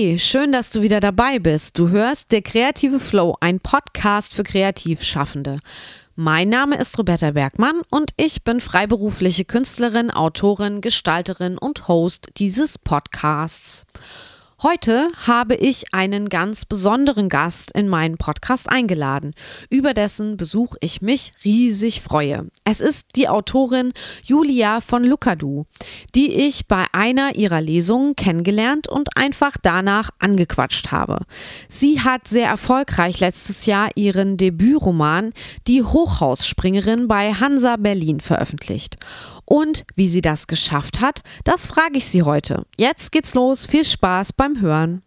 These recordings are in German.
Hey, schön, dass du wieder dabei bist. Du hörst Der Kreative Flow, ein Podcast für Kreativschaffende. Mein Name ist Roberta Bergmann und ich bin freiberufliche Künstlerin, Autorin, Gestalterin und Host dieses Podcasts. Heute habe ich einen ganz besonderen Gast in meinen Podcast eingeladen, über dessen Besuch ich mich riesig freue. Es ist die Autorin Julia von Lukadu, die ich bei einer ihrer Lesungen kennengelernt und einfach danach angequatscht habe. Sie hat sehr erfolgreich letztes Jahr ihren Debütroman Die Hochhausspringerin bei Hansa Berlin veröffentlicht. Und wie sie das geschafft hat, das frage ich sie heute. Jetzt geht's los. Viel Spaß beim Hören.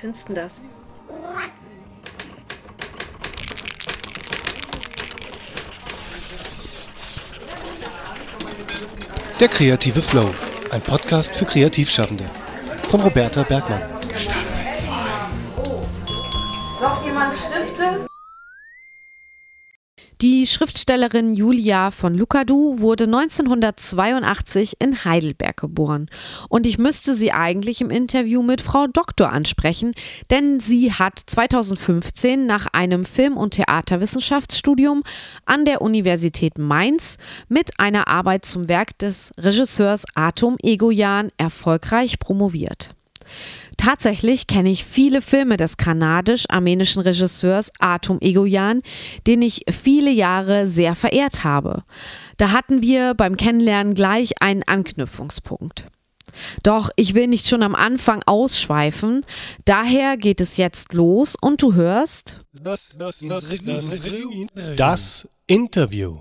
Findest du das? Der kreative Flow, ein Podcast für Kreativschaffende. Von Roberta Bergmann. Staffel 2. Oh. Noch jemand Stifte? Die Schriftstellerin Julia von Lukadu wurde 1982 in Heidelberg geboren. Und ich müsste sie eigentlich im Interview mit Frau Doktor ansprechen, denn sie hat 2015 nach einem Film- und Theaterwissenschaftsstudium an der Universität Mainz mit einer Arbeit zum Werk des Regisseurs Atom Egoyan erfolgreich promoviert. Tatsächlich kenne ich viele Filme des kanadisch-armenischen Regisseurs Atom Egoyan, den ich viele Jahre sehr verehrt habe. Da hatten wir beim Kennenlernen gleich einen Anknüpfungspunkt. Doch ich will nicht schon am Anfang ausschweifen, daher geht es jetzt los und du hörst das, das, das, das Interview.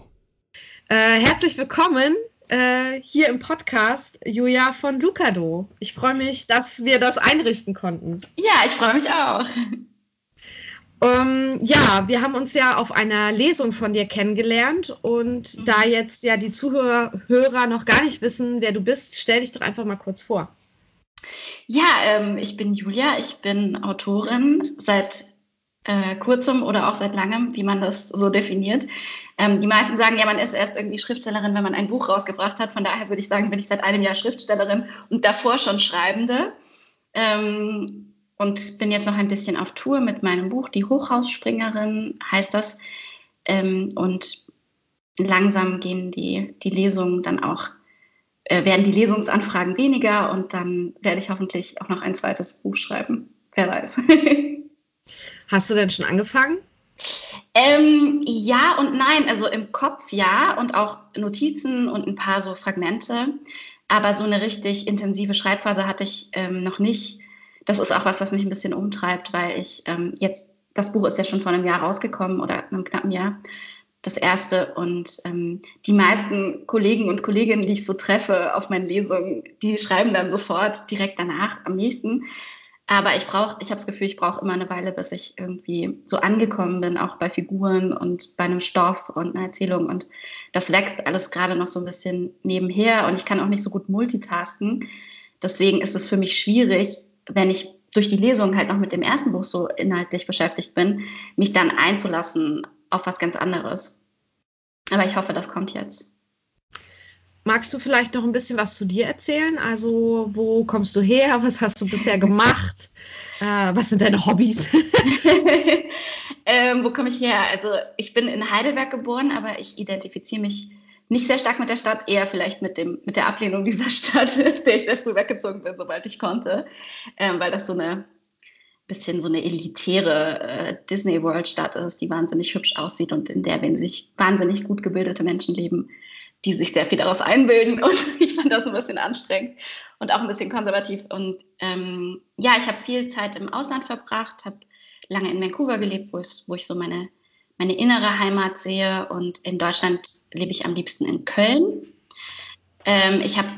Äh, herzlich willkommen äh, hier im Podcast Julia von Lucado. Ich freue mich, dass wir das einrichten konnten. Ja, ich freue mich auch. Ähm, ja, wir haben uns ja auf einer Lesung von dir kennengelernt und mhm. da jetzt ja die Zuhörer noch gar nicht wissen, wer du bist, stell dich doch einfach mal kurz vor. Ja, ähm, ich bin Julia, ich bin Autorin seit äh, kurzem oder auch seit langem, wie man das so definiert. Ähm, die meisten sagen ja, man ist erst irgendwie Schriftstellerin, wenn man ein Buch rausgebracht hat. Von daher würde ich sagen, bin ich seit einem Jahr Schriftstellerin und davor schon Schreibende. Ähm, und bin jetzt noch ein bisschen auf Tour mit meinem Buch, Die Hochhausspringerin heißt das. Ähm, und langsam gehen die, die Lesungen dann auch, äh, werden die Lesungsanfragen weniger und dann werde ich hoffentlich auch noch ein zweites Buch schreiben. Wer weiß. Hast du denn schon angefangen? Ähm, ja und nein, also im Kopf ja und auch Notizen und ein paar so Fragmente. Aber so eine richtig intensive Schreibphase hatte ich ähm, noch nicht. Das ist auch was, was mich ein bisschen umtreibt, weil ich ähm, jetzt, das Buch ist ja schon vor einem Jahr rausgekommen oder einem knappen Jahr, das erste. Und ähm, die meisten Kollegen und Kolleginnen, die ich so treffe auf meinen Lesungen, die schreiben dann sofort direkt danach am nächsten. Aber ich brauche, ich habe das Gefühl, ich brauche immer eine Weile, bis ich irgendwie so angekommen bin, auch bei Figuren und bei einem Stoff und einer Erzählung. Und das wächst alles gerade noch so ein bisschen nebenher und ich kann auch nicht so gut multitasken. Deswegen ist es für mich schwierig, wenn ich durch die Lesung halt noch mit dem ersten Buch so inhaltlich beschäftigt bin, mich dann einzulassen auf was ganz anderes. Aber ich hoffe, das kommt jetzt. Magst du vielleicht noch ein bisschen was zu dir erzählen? Also, wo kommst du her? Was hast du bisher gemacht? Äh, was sind deine Hobbys? ähm, wo komme ich her? Also, ich bin in Heidelberg geboren, aber ich identifiziere mich nicht sehr stark mit der Stadt, eher vielleicht mit, dem, mit der Ablehnung dieser Stadt, der ich sehr früh weggezogen bin, sobald ich konnte, ähm, weil das so eine bisschen so eine elitäre äh, Disney World Stadt ist, die wahnsinnig hübsch aussieht und in der, wenn sich wahnsinnig gut gebildete Menschen leben, die sich sehr viel darauf einbilden. Und ich fand das ein bisschen anstrengend und auch ein bisschen konservativ. Und ähm, ja, ich habe viel Zeit im Ausland verbracht, habe lange in Vancouver gelebt, wo ich, wo ich so meine, meine innere Heimat sehe. Und in Deutschland lebe ich am liebsten in Köln. Ähm, ich habe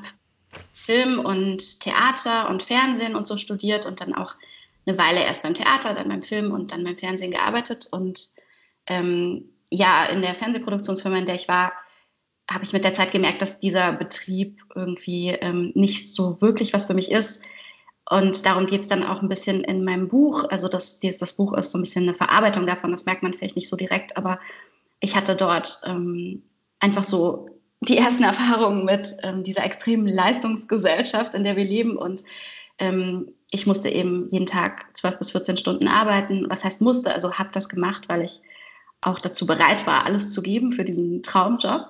Film und Theater und Fernsehen und so studiert und dann auch eine Weile erst beim Theater, dann beim Film und dann beim Fernsehen gearbeitet. Und ähm, ja, in der Fernsehproduktionsfirma, in der ich war, habe ich mit der Zeit gemerkt, dass dieser Betrieb irgendwie ähm, nicht so wirklich was für mich ist. Und darum geht es dann auch ein bisschen in meinem Buch. Also das, das Buch ist so ein bisschen eine Verarbeitung davon, das merkt man vielleicht nicht so direkt, aber ich hatte dort ähm, einfach so die ersten Erfahrungen mit ähm, dieser extremen Leistungsgesellschaft, in der wir leben. Und ähm, ich musste eben jeden Tag 12 bis 14 Stunden arbeiten. Was heißt musste? Also habe das gemacht, weil ich auch dazu bereit war, alles zu geben für diesen Traumjob.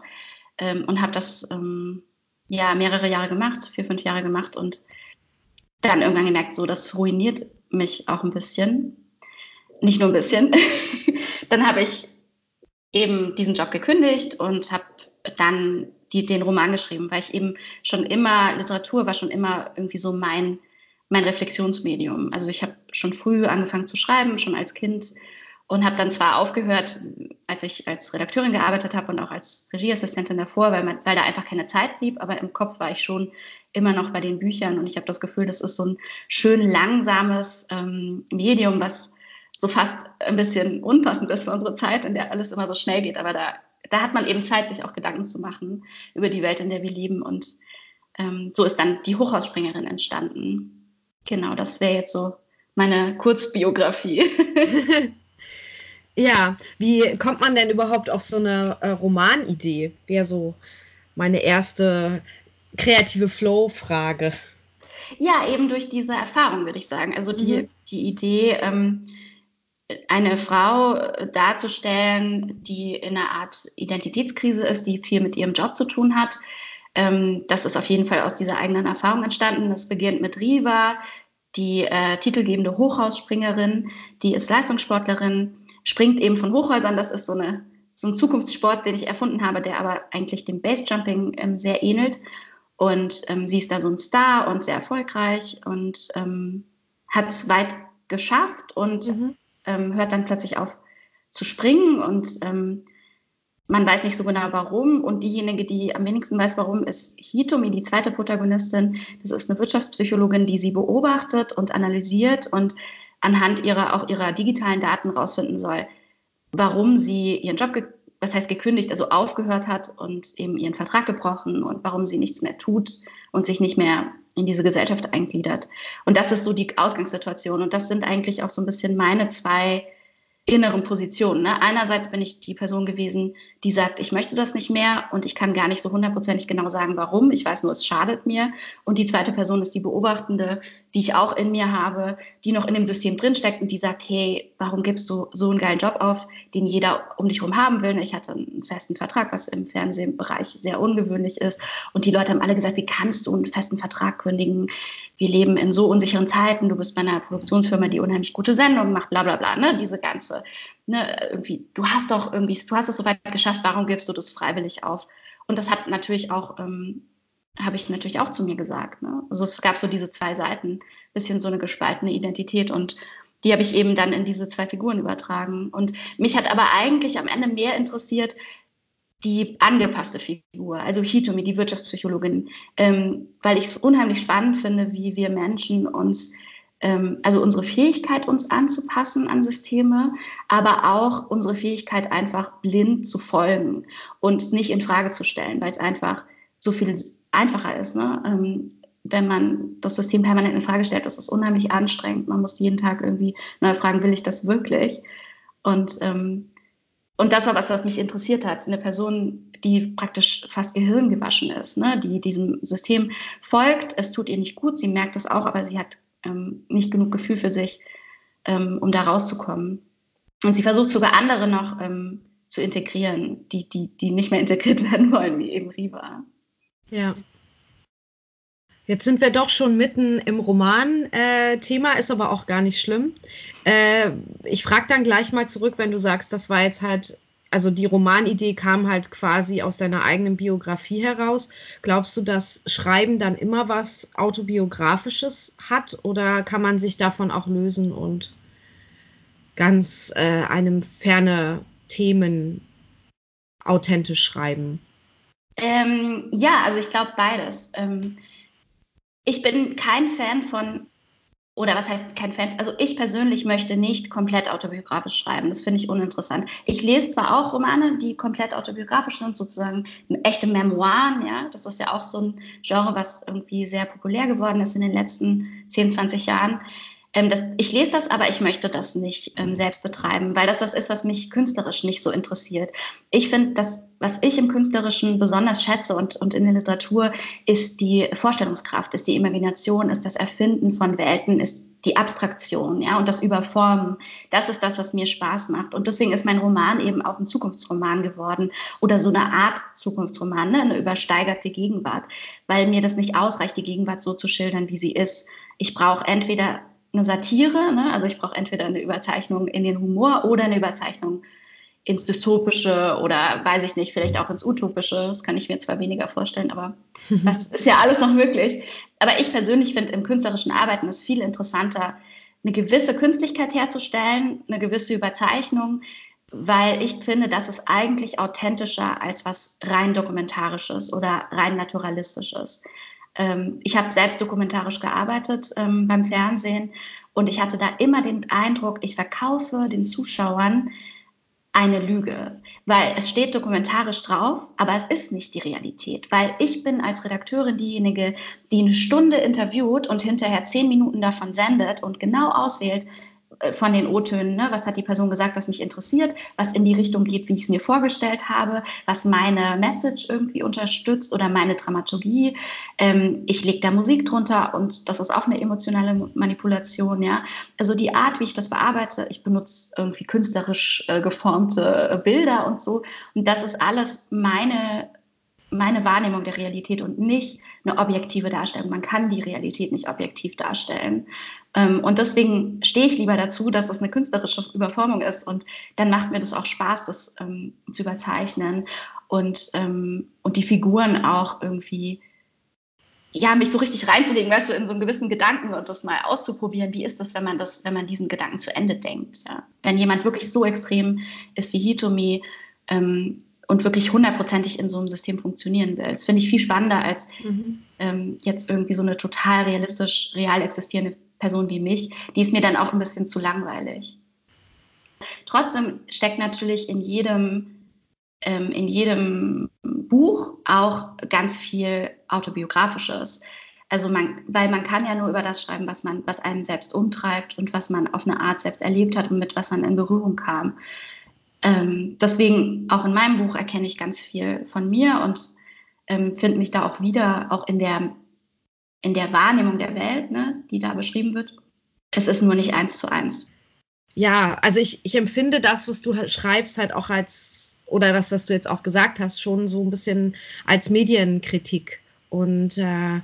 Ähm, und habe das ähm, ja mehrere Jahre gemacht, vier, fünf Jahre gemacht und dann irgendwann gemerkt, so das ruiniert mich auch ein bisschen. Nicht nur ein bisschen. dann habe ich eben diesen Job gekündigt und habe dann die, den Roman geschrieben, weil ich eben schon immer, Literatur war schon immer irgendwie so mein, mein Reflexionsmedium. Also ich habe schon früh angefangen zu schreiben, schon als Kind und habe dann zwar aufgehört, als ich als Redakteurin gearbeitet habe und auch als Regieassistentin davor, weil, man, weil da einfach keine Zeit blieb, aber im Kopf war ich schon immer noch bei den Büchern und ich habe das Gefühl, das ist so ein schön langsames ähm, Medium, was so fast ein bisschen unpassend ist für unsere Zeit, in der alles immer so schnell geht, aber da, da hat man eben Zeit, sich auch Gedanken zu machen über die Welt, in der wir leben und ähm, so ist dann die Hochhausspringerin entstanden. Genau, das wäre jetzt so meine Kurzbiografie. Ja, wie kommt man denn überhaupt auf so eine äh, Romanidee? Wäre so meine erste kreative Flow-Frage. Ja, eben durch diese Erfahrung, würde ich sagen. Also die, mhm. die Idee, ähm, eine Frau äh, darzustellen, die in einer Art Identitätskrise ist, die viel mit ihrem Job zu tun hat. Ähm, das ist auf jeden Fall aus dieser eigenen Erfahrung entstanden. Das beginnt mit Riva, die äh, titelgebende Hochhausspringerin, die ist Leistungssportlerin springt eben von Hochhäusern. Das ist so, eine, so ein Zukunftssport, den ich erfunden habe, der aber eigentlich dem Basejumping ähm, sehr ähnelt. Und ähm, sie ist da so ein Star und sehr erfolgreich und ähm, hat es weit geschafft und mhm. Ähm, hört dann plötzlich auf zu springen und ähm, man weiß nicht so genau warum. Und diejenige, die am wenigsten weiß, warum, ist Hitomi, die zweite Protagonistin. Das ist eine Wirtschaftspsychologin, die sie beobachtet und analysiert und anhand ihrer, auch ihrer digitalen Daten rausfinden soll, warum sie ihren Job, was heißt gekündigt, also aufgehört hat und eben ihren Vertrag gebrochen und warum sie nichts mehr tut und sich nicht mehr in diese Gesellschaft eingliedert. Und das ist so die Ausgangssituation. Und das sind eigentlich auch so ein bisschen meine zwei inneren Positionen. Ne? Einerseits bin ich die Person gewesen, die sagt, ich möchte das nicht mehr und ich kann gar nicht so hundertprozentig genau sagen, warum. Ich weiß nur, es schadet mir. Und die zweite Person ist die Beobachtende, die ich auch in mir habe, die noch in dem System drinsteckt und die sagt, hey, warum gibst du so einen geilen Job auf, den jeder um dich herum haben will? Ich hatte einen festen Vertrag, was im Fernsehbereich sehr ungewöhnlich ist. Und die Leute haben alle gesagt, wie kannst du einen festen Vertrag kündigen? Wir leben in so unsicheren Zeiten. Du bist bei einer Produktionsfirma, die unheimlich gute Sendungen macht, bla bla bla. Ne? Diese ganze, ne, irgendwie, du hast doch irgendwie, du hast es so weit geschafft, warum gibst du das freiwillig auf? Und das hat natürlich auch, ähm, habe ich natürlich auch zu mir gesagt. Ne? Also es gab so diese zwei Seiten, bisschen so eine gespaltene Identität und die habe ich eben dann in diese zwei Figuren übertragen. Und mich hat aber eigentlich am Ende mehr interessiert, die angepasste Figur, also Hitomi, die Wirtschaftspsychologin, ähm, weil ich es unheimlich spannend finde, wie wir Menschen uns also unsere Fähigkeit, uns anzupassen an Systeme, aber auch unsere Fähigkeit, einfach blind zu folgen und nicht in Frage zu stellen, weil es einfach so viel einfacher ist. Ne? Ähm, wenn man das System permanent in Frage stellt, das ist unheimlich anstrengend. Man muss jeden Tag irgendwie neu fragen, will ich das wirklich? Und, ähm, und das war was, was mich interessiert hat. Eine Person, die praktisch fast gehirngewaschen ist, ne? die diesem System folgt. Es tut ihr nicht gut, sie merkt es auch, aber sie hat ähm, nicht genug Gefühl für sich, ähm, um da rauszukommen. Und sie versucht sogar andere noch ähm, zu integrieren, die, die, die nicht mehr integriert werden wollen, wie eben Riva. Ja. Jetzt sind wir doch schon mitten im Roman-Thema, äh, ist aber auch gar nicht schlimm. Äh, ich frage dann gleich mal zurück, wenn du sagst, das war jetzt halt also die Romanidee kam halt quasi aus deiner eigenen Biografie heraus. Glaubst du, dass Schreiben dann immer was autobiografisches hat oder kann man sich davon auch lösen und ganz äh, einem ferne Themen authentisch schreiben? Ähm, ja, also ich glaube beides. Ähm, ich bin kein Fan von oder was heißt kein Fan? Also ich persönlich möchte nicht komplett autobiografisch schreiben. Das finde ich uninteressant. Ich lese zwar auch Romane, die komplett autobiografisch sind, sozusagen echte Memoiren, ja. Das ist ja auch so ein Genre, was irgendwie sehr populär geworden ist in den letzten 10, 20 Jahren. Ähm, das, ich lese das, aber ich möchte das nicht ähm, selbst betreiben, weil das was ist, was mich künstlerisch nicht so interessiert. Ich finde, das, was ich im Künstlerischen besonders schätze und, und in der Literatur, ist die Vorstellungskraft, ist die Imagination, ist das Erfinden von Welten, ist die Abstraktion, ja, und das Überformen. Das ist das, was mir Spaß macht. Und deswegen ist mein Roman eben auch ein Zukunftsroman geworden oder so eine Art Zukunftsroman, ne? eine übersteigerte Gegenwart, weil mir das nicht ausreicht, die Gegenwart so zu schildern, wie sie ist. Ich brauche entweder eine Satire, ne? also ich brauche entweder eine Überzeichnung in den Humor oder eine Überzeichnung ins Dystopische oder weiß ich nicht, vielleicht auch ins Utopische. Das kann ich mir zwar weniger vorstellen, aber das ist ja alles noch möglich. Aber ich persönlich finde im künstlerischen Arbeiten es viel interessanter, eine gewisse Künstlichkeit herzustellen, eine gewisse Überzeichnung, weil ich finde, das ist eigentlich authentischer als was rein dokumentarisches oder rein naturalistisches. Ähm, ich habe selbst dokumentarisch gearbeitet ähm, beim Fernsehen und ich hatte da immer den Eindruck, ich verkaufe den Zuschauern eine Lüge, weil es steht dokumentarisch drauf, aber es ist nicht die Realität, weil ich bin als Redakteurin diejenige, die eine Stunde interviewt und hinterher zehn Minuten davon sendet und genau auswählt, äh, von den O-Tönen, ne? was hat die Person gesagt, was mich interessiert, was in die Richtung geht, wie ich es mir vorgestellt habe, was meine Message irgendwie unterstützt oder meine Dramaturgie. Ähm, ich lege da Musik drunter und das ist auch eine emotionale Manipulation. Ja? Also die Art, wie ich das bearbeite, ich benutze irgendwie künstlerisch äh, geformte Bilder und so. Und das ist alles meine, meine Wahrnehmung der Realität und nicht eine objektive Darstellung. Man kann die Realität nicht objektiv darstellen. Ähm, und deswegen stehe ich lieber dazu, dass es eine künstlerische Überformung ist. Und dann macht mir das auch Spaß, das ähm, zu überzeichnen und, ähm, und die Figuren auch irgendwie, ja, mich so richtig reinzulegen, weißt du, in so einen gewissen Gedanken und das mal auszuprobieren. Wie ist das, wenn man das, wenn man diesen Gedanken zu Ende denkt? Ja? Wenn jemand wirklich so extrem ist wie Hitomi, ähm, und wirklich hundertprozentig in so einem System funktionieren will. Das finde ich viel spannender als mhm. ähm, jetzt irgendwie so eine total realistisch, real existierende Person wie mich. Die ist mir dann auch ein bisschen zu langweilig. Trotzdem steckt natürlich in jedem, ähm, in jedem Buch auch ganz viel autobiografisches. Also man, weil man kann ja nur über das schreiben, was man, was einen selbst umtreibt und was man auf eine Art selbst erlebt hat und mit was man in Berührung kam ähm, deswegen auch in meinem Buch erkenne ich ganz viel von mir und ähm, finde mich da auch wieder, auch in der, in der Wahrnehmung der Welt, ne, die da beschrieben wird. Es ist nur nicht eins zu eins. Ja, also ich, ich empfinde das, was du halt schreibst, halt auch als, oder das, was du jetzt auch gesagt hast, schon so ein bisschen als Medienkritik. Und äh,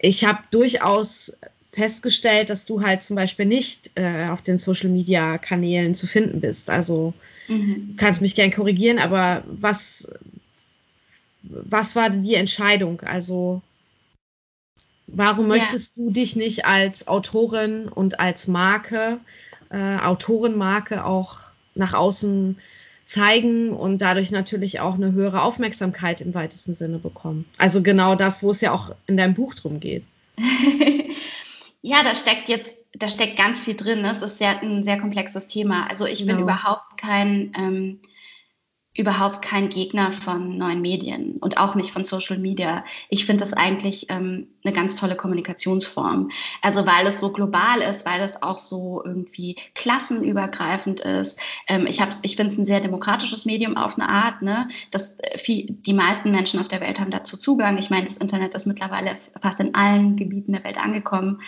ich habe durchaus festgestellt, dass du halt zum Beispiel nicht äh, auf den Social-Media-Kanälen zu finden bist. Also Mhm. Kannst mich gern korrigieren, aber was, was war die Entscheidung? Also, warum möchtest ja. du dich nicht als Autorin und als Marke, äh, Autorenmarke auch nach außen zeigen und dadurch natürlich auch eine höhere Aufmerksamkeit im weitesten Sinne bekommen? Also genau das, wo es ja auch in deinem Buch drum geht. ja, da steckt jetzt da steckt ganz viel drin. Das ist sehr, ein sehr komplexes Thema. Also ich genau. bin überhaupt kein, ähm, überhaupt kein Gegner von neuen Medien und auch nicht von Social Media. Ich finde das eigentlich ähm, eine ganz tolle Kommunikationsform. Also weil es so global ist, weil es auch so irgendwie klassenübergreifend ist. Ähm, ich ich finde es ein sehr demokratisches Medium auf eine Art. Ne? Das, äh, viel, die meisten Menschen auf der Welt haben dazu Zugang. Ich meine, das Internet ist mittlerweile fast in allen Gebieten der Welt angekommen.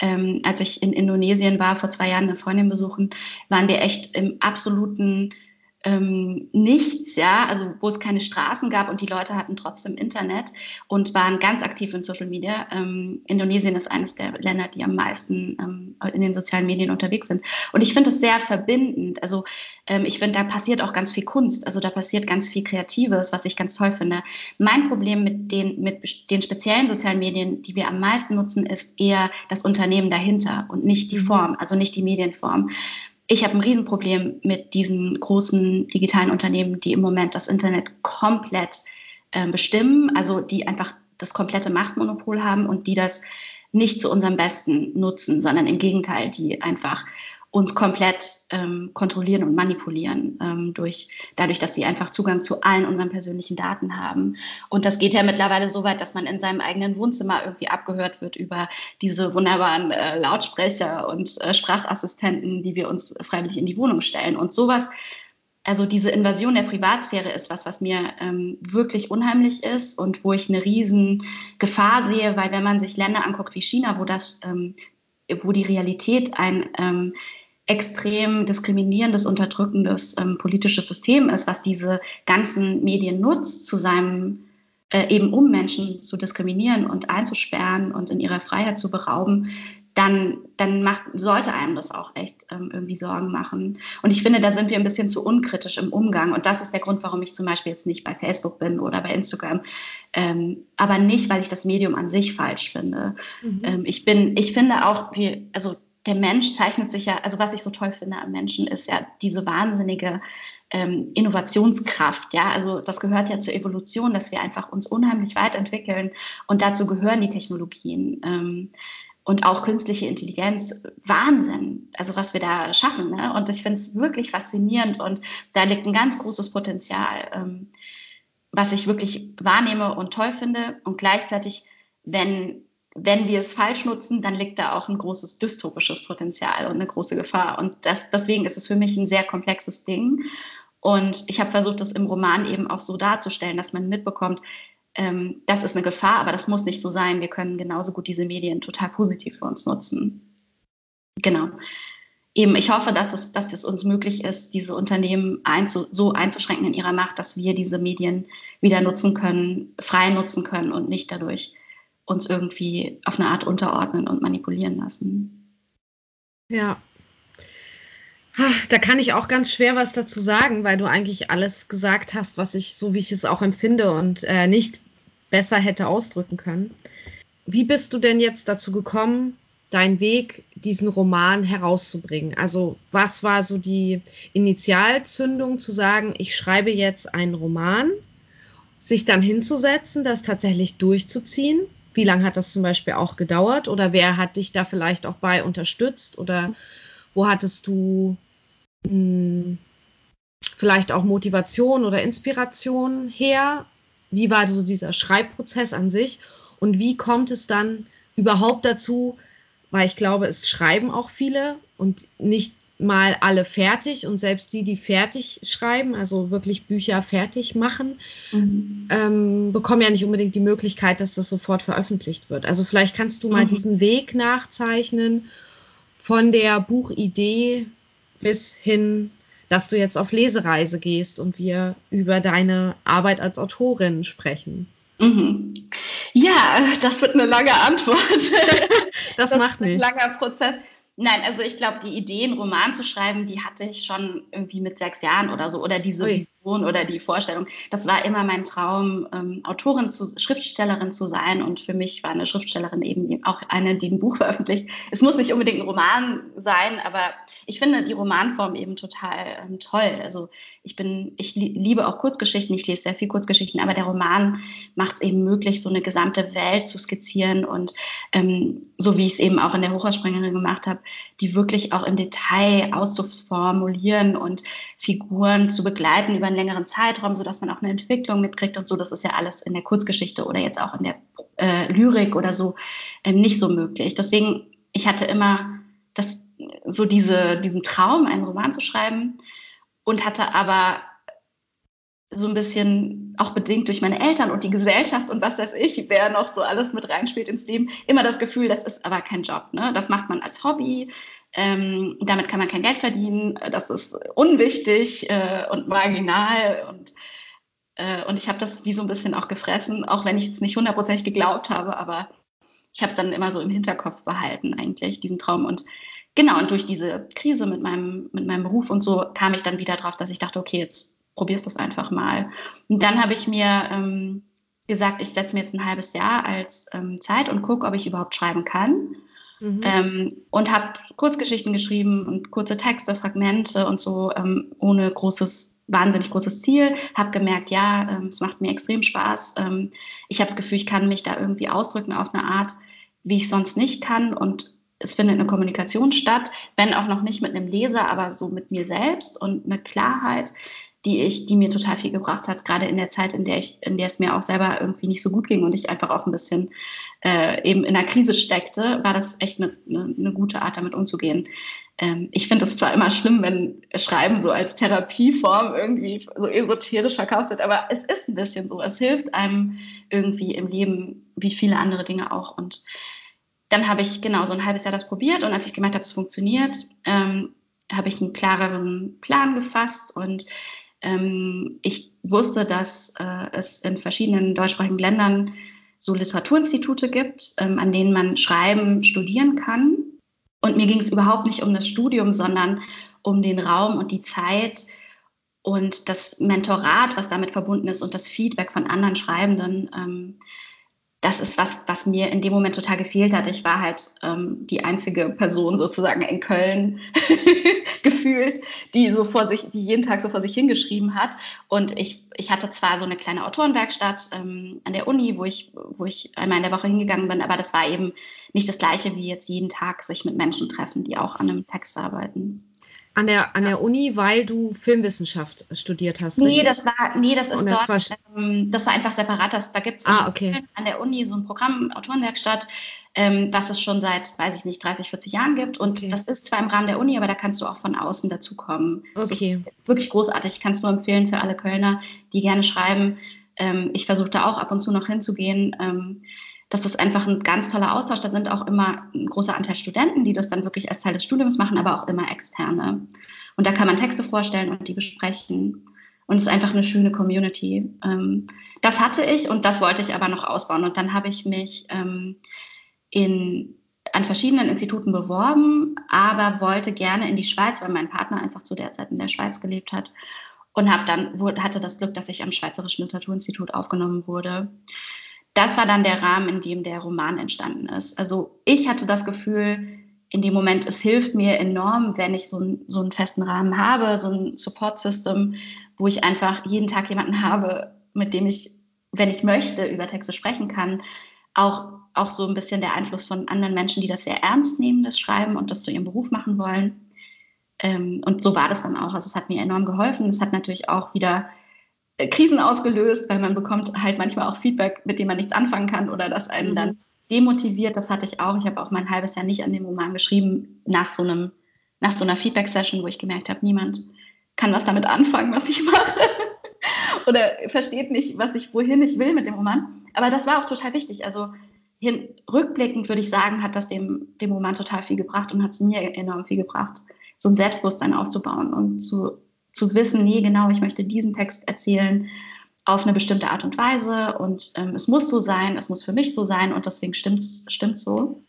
Ähm, als ich in Indonesien war, vor zwei Jahren eine Freundin besuchen, waren wir echt im absoluten ähm, nichts, ja, also wo es keine Straßen gab und die Leute hatten trotzdem Internet und waren ganz aktiv in Social Media. Ähm, Indonesien ist eines der Länder, die am meisten ähm, in den sozialen Medien unterwegs sind. Und ich finde das sehr verbindend. Also ähm, ich finde, da passiert auch ganz viel Kunst, also da passiert ganz viel Kreatives, was ich ganz toll finde. Mein Problem mit den, mit den speziellen sozialen Medien, die wir am meisten nutzen, ist eher das Unternehmen dahinter und nicht die mhm. Form, also nicht die Medienform ich habe ein Riesenproblem mit diesen großen digitalen Unternehmen, die im Moment das Internet komplett äh, bestimmen, also die einfach das komplette Machtmonopol haben und die das nicht zu unserem Besten nutzen, sondern im Gegenteil, die einfach uns komplett ähm, kontrollieren und manipulieren, ähm, durch, dadurch, dass sie einfach Zugang zu allen unseren persönlichen Daten haben. Und das geht ja mittlerweile so weit, dass man in seinem eigenen Wohnzimmer irgendwie abgehört wird über diese wunderbaren äh, Lautsprecher und äh, Sprachassistenten, die wir uns freiwillig in die Wohnung stellen. Und sowas, also diese Invasion der Privatsphäre ist was, was mir ähm, wirklich unheimlich ist und wo ich eine riesen Gefahr sehe, weil wenn man sich Länder anguckt wie China, wo das ähm, wo die Realität ein ähm, extrem diskriminierendes, unterdrückendes ähm, politisches System ist, was diese ganzen Medien nutzt, zu seinem äh, eben um Menschen zu diskriminieren und einzusperren und in ihrer Freiheit zu berauben, dann, dann macht, sollte einem das auch echt ähm, irgendwie Sorgen machen. Und ich finde, da sind wir ein bisschen zu unkritisch im Umgang. Und das ist der Grund, warum ich zum Beispiel jetzt nicht bei Facebook bin oder bei Instagram. Ähm, aber nicht, weil ich das Medium an sich falsch finde. Mhm. Ähm, ich bin, ich finde auch, wie, also der Mensch zeichnet sich ja, also was ich so toll finde am Menschen, ist ja diese wahnsinnige ähm, Innovationskraft. Ja, also das gehört ja zur Evolution, dass wir einfach uns unheimlich weiterentwickeln und dazu gehören die Technologien. Ähm, und auch künstliche Intelligenz, Wahnsinn, also was wir da schaffen. Ne? Und ich finde es wirklich faszinierend und da liegt ein ganz großes Potenzial, ähm, was ich wirklich wahrnehme und toll finde. Und gleichzeitig, wenn wenn wir es falsch nutzen, dann liegt da auch ein großes dystopisches Potenzial und eine große Gefahr. Und das, deswegen ist es für mich ein sehr komplexes Ding. Und ich habe versucht, das im Roman eben auch so darzustellen, dass man mitbekommt, ähm, das ist eine Gefahr, aber das muss nicht so sein. Wir können genauso gut diese Medien total positiv für uns nutzen. Genau. Eben, ich hoffe, dass es, dass es uns möglich ist, diese Unternehmen einzu, so einzuschränken in ihrer Macht, dass wir diese Medien wieder nutzen können, frei nutzen können und nicht dadurch uns irgendwie auf eine Art unterordnen und manipulieren lassen. Ja. Da kann ich auch ganz schwer was dazu sagen, weil du eigentlich alles gesagt hast, was ich, so wie ich es auch empfinde und äh, nicht besser hätte ausdrücken können. Wie bist du denn jetzt dazu gekommen, deinen Weg, diesen Roman herauszubringen? Also was war so die Initialzündung zu sagen, ich schreibe jetzt einen Roman, sich dann hinzusetzen, das tatsächlich durchzuziehen wie lange hat das zum Beispiel auch gedauert? Oder wer hat dich da vielleicht auch bei unterstützt? Oder wo hattest du mh, hm, vielleicht auch Motivation oder Inspiration her? Wie war so dieser Schreibprozess an sich? Und wie kommt es dann überhaupt dazu? Weil ich glaube, es schreiben auch viele und nicht mal alle fertig und selbst die, die fertig schreiben, also wirklich Bücher fertig machen, mhm. ähm, bekommen ja nicht unbedingt die Möglichkeit, dass das sofort veröffentlicht wird. Also vielleicht kannst du mal mhm. diesen Weg nachzeichnen von der Buchidee bis hin, dass du jetzt auf Lesereise gehst und wir über deine Arbeit als Autorin sprechen. Mhm. Ja, das wird eine lange Antwort. das, das macht nichts. Ein langer Prozess. Nein, also ich glaube, die Idee, einen Roman zu schreiben, die hatte ich schon irgendwie mit sechs Jahren oder so. Oder diese Ui. Vision oder die Vorstellung. Das war immer mein Traum, ähm, Autorin zu, Schriftstellerin zu sein. Und für mich war eine Schriftstellerin eben auch eine, die ein Buch veröffentlicht. Es muss nicht unbedingt ein Roman sein, aber ich finde die Romanform eben total ähm, toll. Also ich bin, ich liebe auch Kurzgeschichten, ich lese sehr viel Kurzgeschichten, aber der Roman macht es eben möglich, so eine gesamte Welt zu skizzieren und ähm, so wie ich es eben auch in der Hochhausspringerin gemacht habe, die wirklich auch im Detail auszuformulieren und Figuren zu begleiten über einen längeren Zeitraum, sodass man auch eine Entwicklung mitkriegt und so. Das ist ja alles in der Kurzgeschichte oder jetzt auch in der äh, Lyrik oder so ähm, nicht so möglich. Deswegen, ich hatte immer das, so diese, diesen Traum, einen Roman zu schreiben und hatte aber so ein bisschen auch bedingt durch meine Eltern und die Gesellschaft und was weiß ich, wer noch so alles mit reinspielt ins Leben, immer das Gefühl, das ist aber kein Job. Ne? Das macht man als Hobby, ähm, damit kann man kein Geld verdienen, das ist unwichtig äh, und marginal und äh, und ich habe das wie so ein bisschen auch gefressen, auch wenn ich es nicht hundertprozentig geglaubt habe, aber ich habe es dann immer so im Hinterkopf behalten eigentlich, diesen Traum. Und genau, und durch diese Krise mit meinem, mit meinem Beruf und so kam ich dann wieder drauf, dass ich dachte, okay, jetzt probierst das einfach mal. Und dann habe ich mir ähm, gesagt, ich setze mir jetzt ein halbes Jahr als ähm, Zeit und gucke, ob ich überhaupt schreiben kann. Mhm. Ähm, und habe Kurzgeschichten geschrieben und kurze Texte, Fragmente und so, ähm, ohne großes, wahnsinnig großes Ziel. Habe gemerkt, ja, ähm, es macht mir extrem Spaß. Ähm, ich habe das Gefühl, ich kann mich da irgendwie ausdrücken auf eine Art, wie ich sonst nicht kann. Und es findet eine Kommunikation statt, wenn auch noch nicht mit einem Leser, aber so mit mir selbst und eine Klarheit, die ich, die mir total viel gebracht hat, gerade in der Zeit, in der ich, in der es mir auch selber irgendwie nicht so gut ging und ich einfach auch ein bisschen äh, eben in einer Krise steckte, war das echt eine, eine, eine gute Art, damit umzugehen. Ähm, ich finde es zwar immer schlimm, wenn Schreiben so als Therapieform irgendwie so esoterisch verkauft wird, aber es ist ein bisschen so. Es hilft einem irgendwie im Leben, wie viele andere Dinge auch. Und dann habe ich genau so ein halbes Jahr das probiert und als ich gemerkt habe, es funktioniert, ähm, habe ich einen klareren Plan gefasst und ähm, ich wusste, dass äh, es in verschiedenen deutschsprachigen Ländern so Literaturinstitute gibt, ähm, an denen man Schreiben studieren kann. Und mir ging es überhaupt nicht um das Studium, sondern um den Raum und die Zeit und das Mentorat, was damit verbunden ist und das Feedback von anderen Schreibenden. Ähm, das ist was, was mir in dem Moment total gefehlt hat. Ich war halt ähm, die einzige Person sozusagen in Köln gefühlt, die so vor sich, die jeden Tag so vor sich hingeschrieben hat. Und ich, ich hatte zwar so eine kleine Autorenwerkstatt ähm, an der Uni, wo ich, wo ich einmal in der Woche hingegangen bin, aber das war eben nicht das Gleiche wie jetzt jeden Tag sich mit Menschen treffen, die auch an einem Text arbeiten. An der, an der Uni, weil du Filmwissenschaft studiert hast. Nee, das war, nee, das ist das dort, war, ähm, das war einfach separat. Das, da gibt es ah, okay. an der Uni so ein Programm, Autorenwerkstatt, ähm, was es schon seit, weiß ich nicht, 30, 40 Jahren gibt. Und okay. das ist zwar im Rahmen der Uni, aber da kannst du auch von außen dazukommen. Okay. Das ist wirklich großartig. Ich kann es nur empfehlen für alle Kölner, die gerne schreiben. Ähm, ich versuche da auch ab und zu noch hinzugehen. Ähm, das einfach ein ganz toller Austausch. Da sind auch immer ein großer Anteil Studenten, die das dann wirklich als Teil des Studiums machen, aber auch immer externe. Und da kann man Texte vorstellen und die besprechen. Und es ist einfach eine schöne Community. Ähm, das hatte ich und das wollte ich aber noch ausbauen. Und dann habe ich mich ähm, in, an verschiedenen Instituten beworben, aber wollte gerne in die Schweiz, weil mein Partner einfach zu der Zeit in der Schweiz gelebt hat. Und habe dann hatte das Glück, dass ich am Schweizerischen Literaturinstitut aufgenommen wurde das war dann der Rahmen, in dem der Roman entstanden ist. Also ich hatte das Gefühl, in dem Moment, es hilft mir enorm, wenn ich so, ein, so einen festen Rahmen habe, so ein Support-System, wo ich einfach jeden Tag jemanden habe, mit dem ich, wenn ich möchte, über Texte sprechen kann. Auch, auch so ein bisschen der Einfluss von anderen Menschen, die das sehr ernst nehmen, das Schreiben und das zu ihrem Beruf machen wollen. Ähm, und so war das dann auch. Also es hat mir enorm geholfen. Es hat natürlich auch wieder Krisen ausgelöst, weil man bekommt halt manchmal auch Feedback, mit dem man nichts anfangen kann oder das einen mhm. dann demotiviert. Das hatte ich auch. Ich habe auch mein halbes Jahr nicht an dem Roman geschrieben, nach so einem, nach so einer Feedback-Session, wo ich gemerkt habe, niemand kann was damit anfangen, was ich mache. oder versteht nicht, was ich, wohin ich will mit dem Roman. Aber das war auch total wichtig. Also hin, rückblickend würde ich sagen, hat das dem, dem Roman total viel gebracht und hat es mir enorm viel gebracht, so ein Selbstbewusstsein aufzubauen und zu zu wissen, nee, genau, ich möchte diesen Text erzählen auf eine bestimmte Art und Weise und ähm, es muss so sein, es muss für mich so sein und deswegen stimmt es so.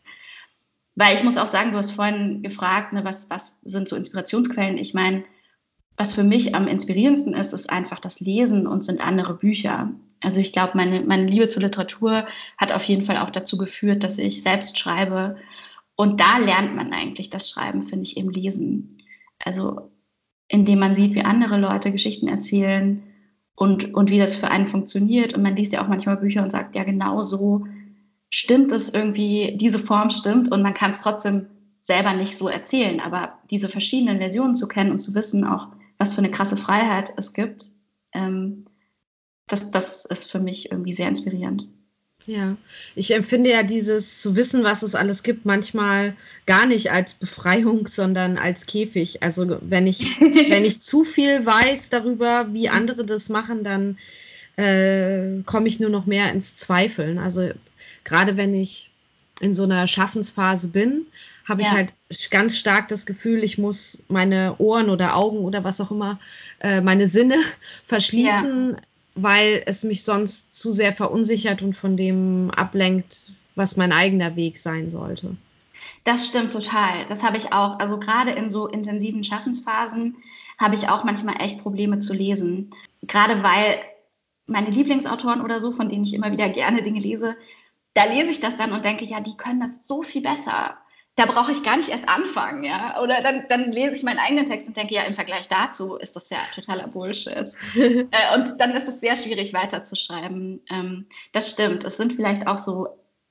Weil ich muss auch sagen, du hast vorhin gefragt, ne, was, was sind so Inspirationsquellen? Ich meine, was für mich am inspirierendsten ist, ist einfach das Lesen und sind andere Bücher. Also ich glaube, meine, meine Liebe zur Literatur hat auf jeden Fall auch dazu geführt, dass ich selbst schreibe. Und da lernt man eigentlich das Schreiben, finde ich, im Lesen. Also indem man sieht, wie andere Leute Geschichten erzählen und, und wie das für einen funktioniert. Und man liest ja auch manchmal Bücher und sagt, ja, genau so stimmt es irgendwie, diese Form stimmt und man kann es trotzdem selber nicht so erzählen. Aber diese verschiedenen Versionen zu kennen und zu wissen auch, was für eine krasse Freiheit es gibt, ähm, das, das ist für mich irgendwie sehr inspirierend. Ja, ich empfinde ja dieses zu wissen, was es alles gibt, manchmal gar nicht als Befreiung, sondern als Käfig. Also wenn ich, wenn ich zu viel weiß darüber, wie andere das machen, dann äh, komme ich nur noch mehr ins Zweifeln. Also gerade wenn ich in so einer Schaffensphase bin, habe ja. ich halt ganz stark das Gefühl, ich muss meine Ohren oder Augen oder was auch immer, äh, meine Sinne verschließen, ja weil es mich sonst zu sehr verunsichert und von dem ablenkt, was mein eigener Weg sein sollte. Das stimmt total. Das habe ich auch. Also gerade in so intensiven Schaffensphasen habe ich auch manchmal echt Probleme zu lesen. Gerade weil meine Lieblingsautoren oder so, von denen ich immer wieder gerne Dinge lese, da lese ich das dann und denke, ja, die können das so viel besser da brauche ich gar nicht erst anfangen, ja. Oder dann, dann lese ich meinen eigenen Text und denke, ja, im Vergleich dazu ist das ja totaler Bullshit. äh, und dann ist es sehr schwierig weiterzuschreiben. Ähm, das stimmt. Es sind vielleicht auch so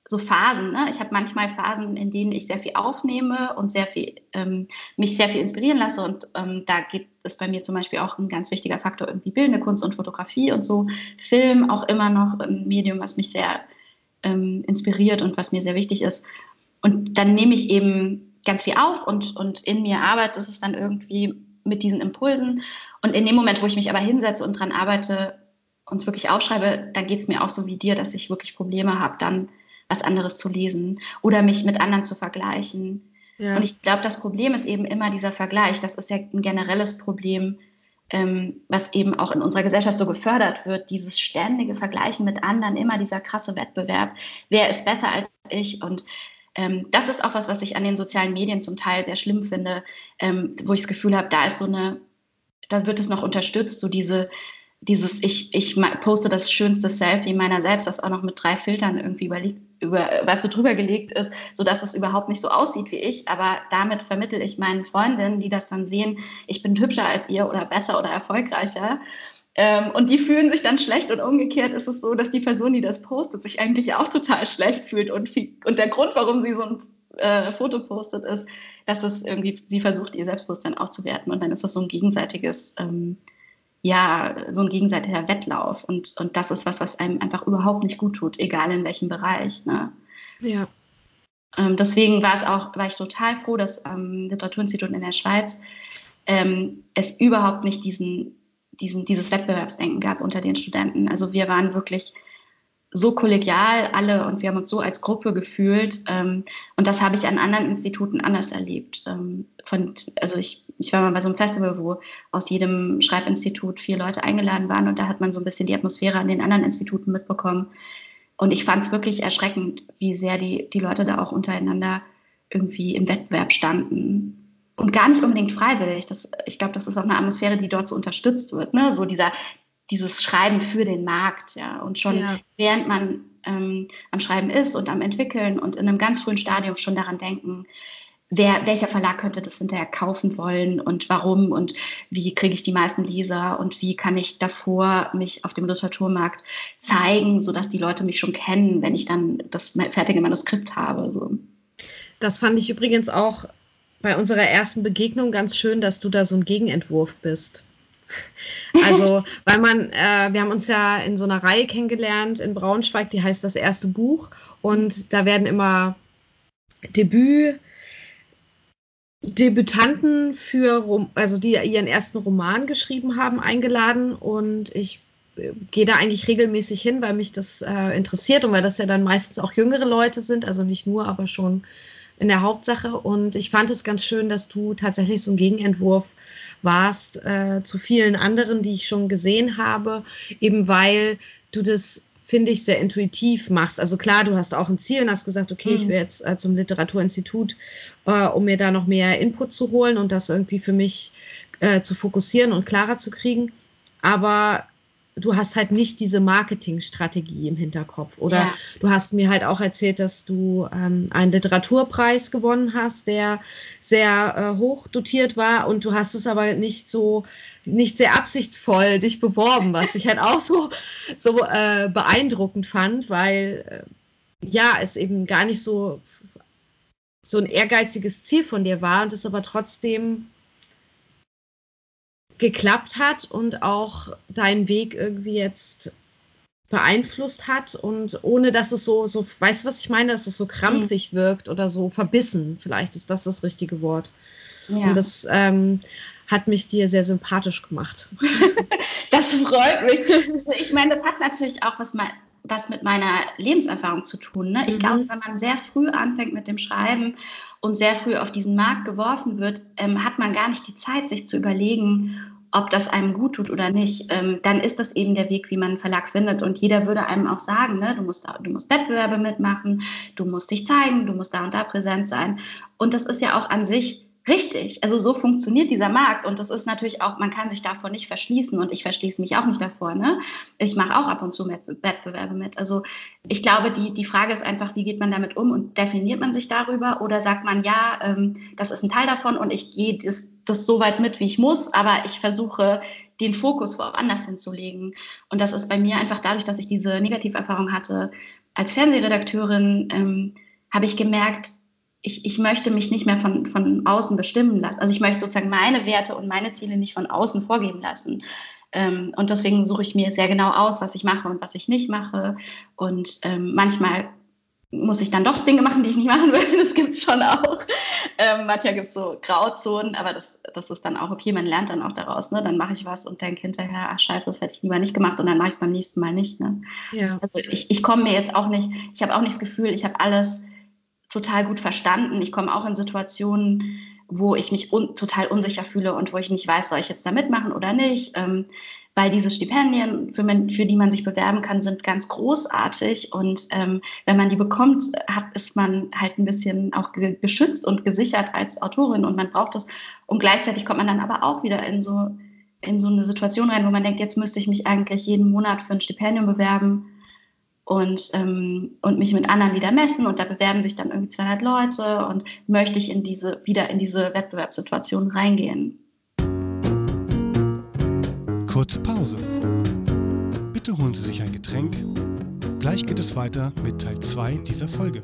so Phasen. Ne? Ich habe manchmal Phasen, in denen ich sehr viel aufnehme und sehr viel, ähm, mich sehr viel inspirieren lasse. Und ähm, da gibt es bei mir zum Beispiel auch ein ganz wichtiger Faktor, irgendwie bildende Kunst und Fotografie und so. Film auch immer noch ein Medium, was mich sehr inspiriert und was mir sehr wichtig ist. Und dann nehme ich eben ganz viel auf und, und in mir arbeitet es dann irgendwie mit diesen Impulsen. Und in dem Moment, wo ich mich aber hinsetze und dran arbeite und es wirklich aufschreibe, dann geht es mir auch so wie dir, dass ich wirklich Probleme habe, dann was anderes zu lesen oder mich mit anderen zu vergleichen. Ja. Und ich glaube, das Problem ist eben immer dieser Vergleich. Das ist ja ein generelles Problem, ähm, was eben auch in unserer Gesellschaft so gefördert wird. Dieses ständige Vergleichen mit anderen, immer dieser krasse Wettbewerb. Wer ist besser als ich? Und ähm, das ist auch was, was ich an den sozialen Medien zum Teil sehr schlimm finde, ähm, wo ich das Gefühl habe, da ist so eine, da wird es noch unterstützt, so diese dieses, ich, ich poste das schönste Selfie meiner selbst, was auch noch mit drei Filtern irgendwie überliegt, über, was so drüber gelegt ist, sodass es überhaupt nicht so aussieht wie ich. Aber damit vermittel ich meinen Freundinnen, die das dann sehen, ich bin hübscher als ihr oder besser oder erfolgreicher. Ähm, und die fühlen sich dann schlecht und umgekehrt ist es so, dass die Person, die das postet, sich eigentlich auch total schlecht fühlt. Und, viel, und der Grund, warum sie so ein äh, Foto postet, ist, dass es irgendwie, sie versucht, ihr Selbstbewusstsein aufzuwerten. Und dann ist das so ein gegenseitiges ähm, ja, so ein gegenseitiger Wettlauf. Und, und das ist was, was einem einfach überhaupt nicht gut tut, egal in welchem Bereich. Ne? Ja. Ähm, deswegen war es auch, war ich total froh, dass am ähm, Literaturinstitut in der Schweiz ähm, es überhaupt nicht diesen, diesen, dieses Wettbewerbsdenken gab unter den Studenten. Also wir waren wirklich so kollegial alle und wir haben uns so als Gruppe gefühlt. Ähm, und das habe ich an anderen Instituten anders erlebt. Ähm, von, also ich, ich war mal bei so einem Festival, wo aus jedem Schreibinstitut vier Leute eingeladen waren und da hat man so ein bisschen die Atmosphäre an den anderen Instituten mitbekommen. Und ich fand es wirklich erschreckend, wie sehr die, die Leute da auch untereinander irgendwie im Wettbewerb standen. Und gar nicht unbedingt freiwillig. Das, ich glaube, das ist auch eine Atmosphäre, die dort so unterstützt wird. Ne? So dieser, dieses Schreiben für den Markt, ja. Und schon ja. während man ähm, am Schreiben ist und am Entwickeln und in einem ganz frühen Stadium schon daran denken, wer, welcher Verlag könnte das hinterher kaufen wollen und warum und wie kriege ich die meisten Leser und wie kann ich davor mich auf dem Literaturmarkt zeigen, sodass die Leute mich schon kennen, wenn ich dann das fertige Manuskript habe. So. Das fand ich übrigens auch bei unserer ersten Begegnung ganz schön, dass du da so ein Gegenentwurf bist. Also, weil man, äh, wir haben uns ja in so einer Reihe kennengelernt in Braunschweig, die heißt das erste Buch. Und da werden immer Debüt, Debütanten für, also die ihren ersten Roman geschrieben haben, eingeladen. Und ich äh, gehe da eigentlich regelmäßig hin, weil mich das äh, interessiert und weil das ja dann meistens auch jüngere Leute sind, also nicht nur, aber schon in der Hauptsache. Und ich fand es ganz schön, dass du tatsächlich so einen Gegenentwurf warst äh, zu vielen anderen, die ich schon gesehen habe, eben weil du das finde ich, sehr intuitiv machst. Also klar, du hast auch ein Ziel und hast gesagt, okay, mhm. ich will jetzt äh, zum Literaturinstitut, äh, um mir da noch mehr Input zu holen und das irgendwie für mich äh, zu fokussieren und klarer zu kriegen. Aber du hast halt nicht diese Marketingstrategie im Hinterkopf. Oder ja. du hast mir halt auch erzählt, dass du ähm, einen Literaturpreis gewonnen hast, der sehr äh, hoch dotiert war und du hast es aber nicht so, nicht sehr absichtsvoll dich beworben, was ich halt auch so, so äh, beeindruckend fand, weil äh, ja, es eben gar nicht so, so ein ehrgeiziges Ziel von dir war und es aber trotzdem geklappt hat und auch deinen Weg irgendwie jetzt beeinflusst hat und ohne dass es so, so, weißt du, was ich meine, dass es so krampfig mhm. wirkt oder so verbissen, vielleicht ist das das richtige Wort. Ja. Und das ähm, hat mich dir sehr sympathisch gemacht. das freut mich. Ich meine, das hat natürlich auch was, was mit meiner Lebenserfahrung zu tun. Ne? Ich mhm. glaube, wenn man sehr früh anfängt mit dem Schreiben und sehr früh auf diesen Markt geworfen wird, ähm, hat man gar nicht die Zeit, sich zu überlegen, ob das einem gut tut oder nicht, ähm, dann ist das eben der Weg, wie man einen Verlag findet. Und jeder würde einem auch sagen, ne, du, musst, du musst Wettbewerbe mitmachen, du musst dich zeigen, du musst da und da präsent sein. Und das ist ja auch an sich Richtig, also so funktioniert dieser Markt und das ist natürlich auch, man kann sich davor nicht verschließen und ich verschließe mich auch nicht davor. Ne? Ich mache auch ab und zu Wettbewerbe mit. Also ich glaube, die, die Frage ist einfach, wie geht man damit um und definiert man sich darüber oder sagt man, ja, ähm, das ist ein Teil davon und ich gehe das, das so weit mit, wie ich muss, aber ich versuche den Fokus woanders hinzulegen. Und das ist bei mir einfach dadurch, dass ich diese Negativerfahrung hatte, als Fernsehredakteurin ähm, habe ich gemerkt, ich, ich möchte mich nicht mehr von, von außen bestimmen lassen. Also ich möchte sozusagen meine Werte und meine Ziele nicht von außen vorgeben lassen. Ähm, und deswegen suche ich mir sehr genau aus, was ich mache und was ich nicht mache. Und ähm, manchmal muss ich dann doch Dinge machen, die ich nicht machen will. Das gibt es schon auch. Ähm, manchmal gibt es so Grauzonen, aber das, das ist dann auch okay. Man lernt dann auch daraus. Ne? Dann mache ich was und denke hinterher, ach scheiße, das hätte ich lieber nicht gemacht und dann mache ich es beim nächsten Mal nicht. Ne? Ja. Also ich, ich komme mir jetzt auch nicht, ich habe auch nicht das Gefühl, ich habe alles total gut verstanden. Ich komme auch in Situationen, wo ich mich un total unsicher fühle und wo ich nicht weiß, soll ich jetzt da mitmachen oder nicht. Ähm, weil diese Stipendien, für, man, für, die man sich bewerben kann, sind ganz großartig. Und ähm, wenn man die bekommt, hat, ist man halt ein bisschen auch geschützt und gesichert als Autorin und man braucht das. Und gleichzeitig kommt man dann aber auch wieder in so, in so eine Situation rein, wo man denkt, jetzt müsste ich mich eigentlich jeden Monat für ein Stipendium bewerben und, ähm, und mich mit anderen wieder messen und da bewerben sich dann irgendwie 200 Leute und möchte ich in diese, wieder in diese Wettbewerbssituation reingehen. Kurze Pause. Bitte holen Sie sich ein Getränk. Gleich geht es weiter mit Teil 2 dieser Folge.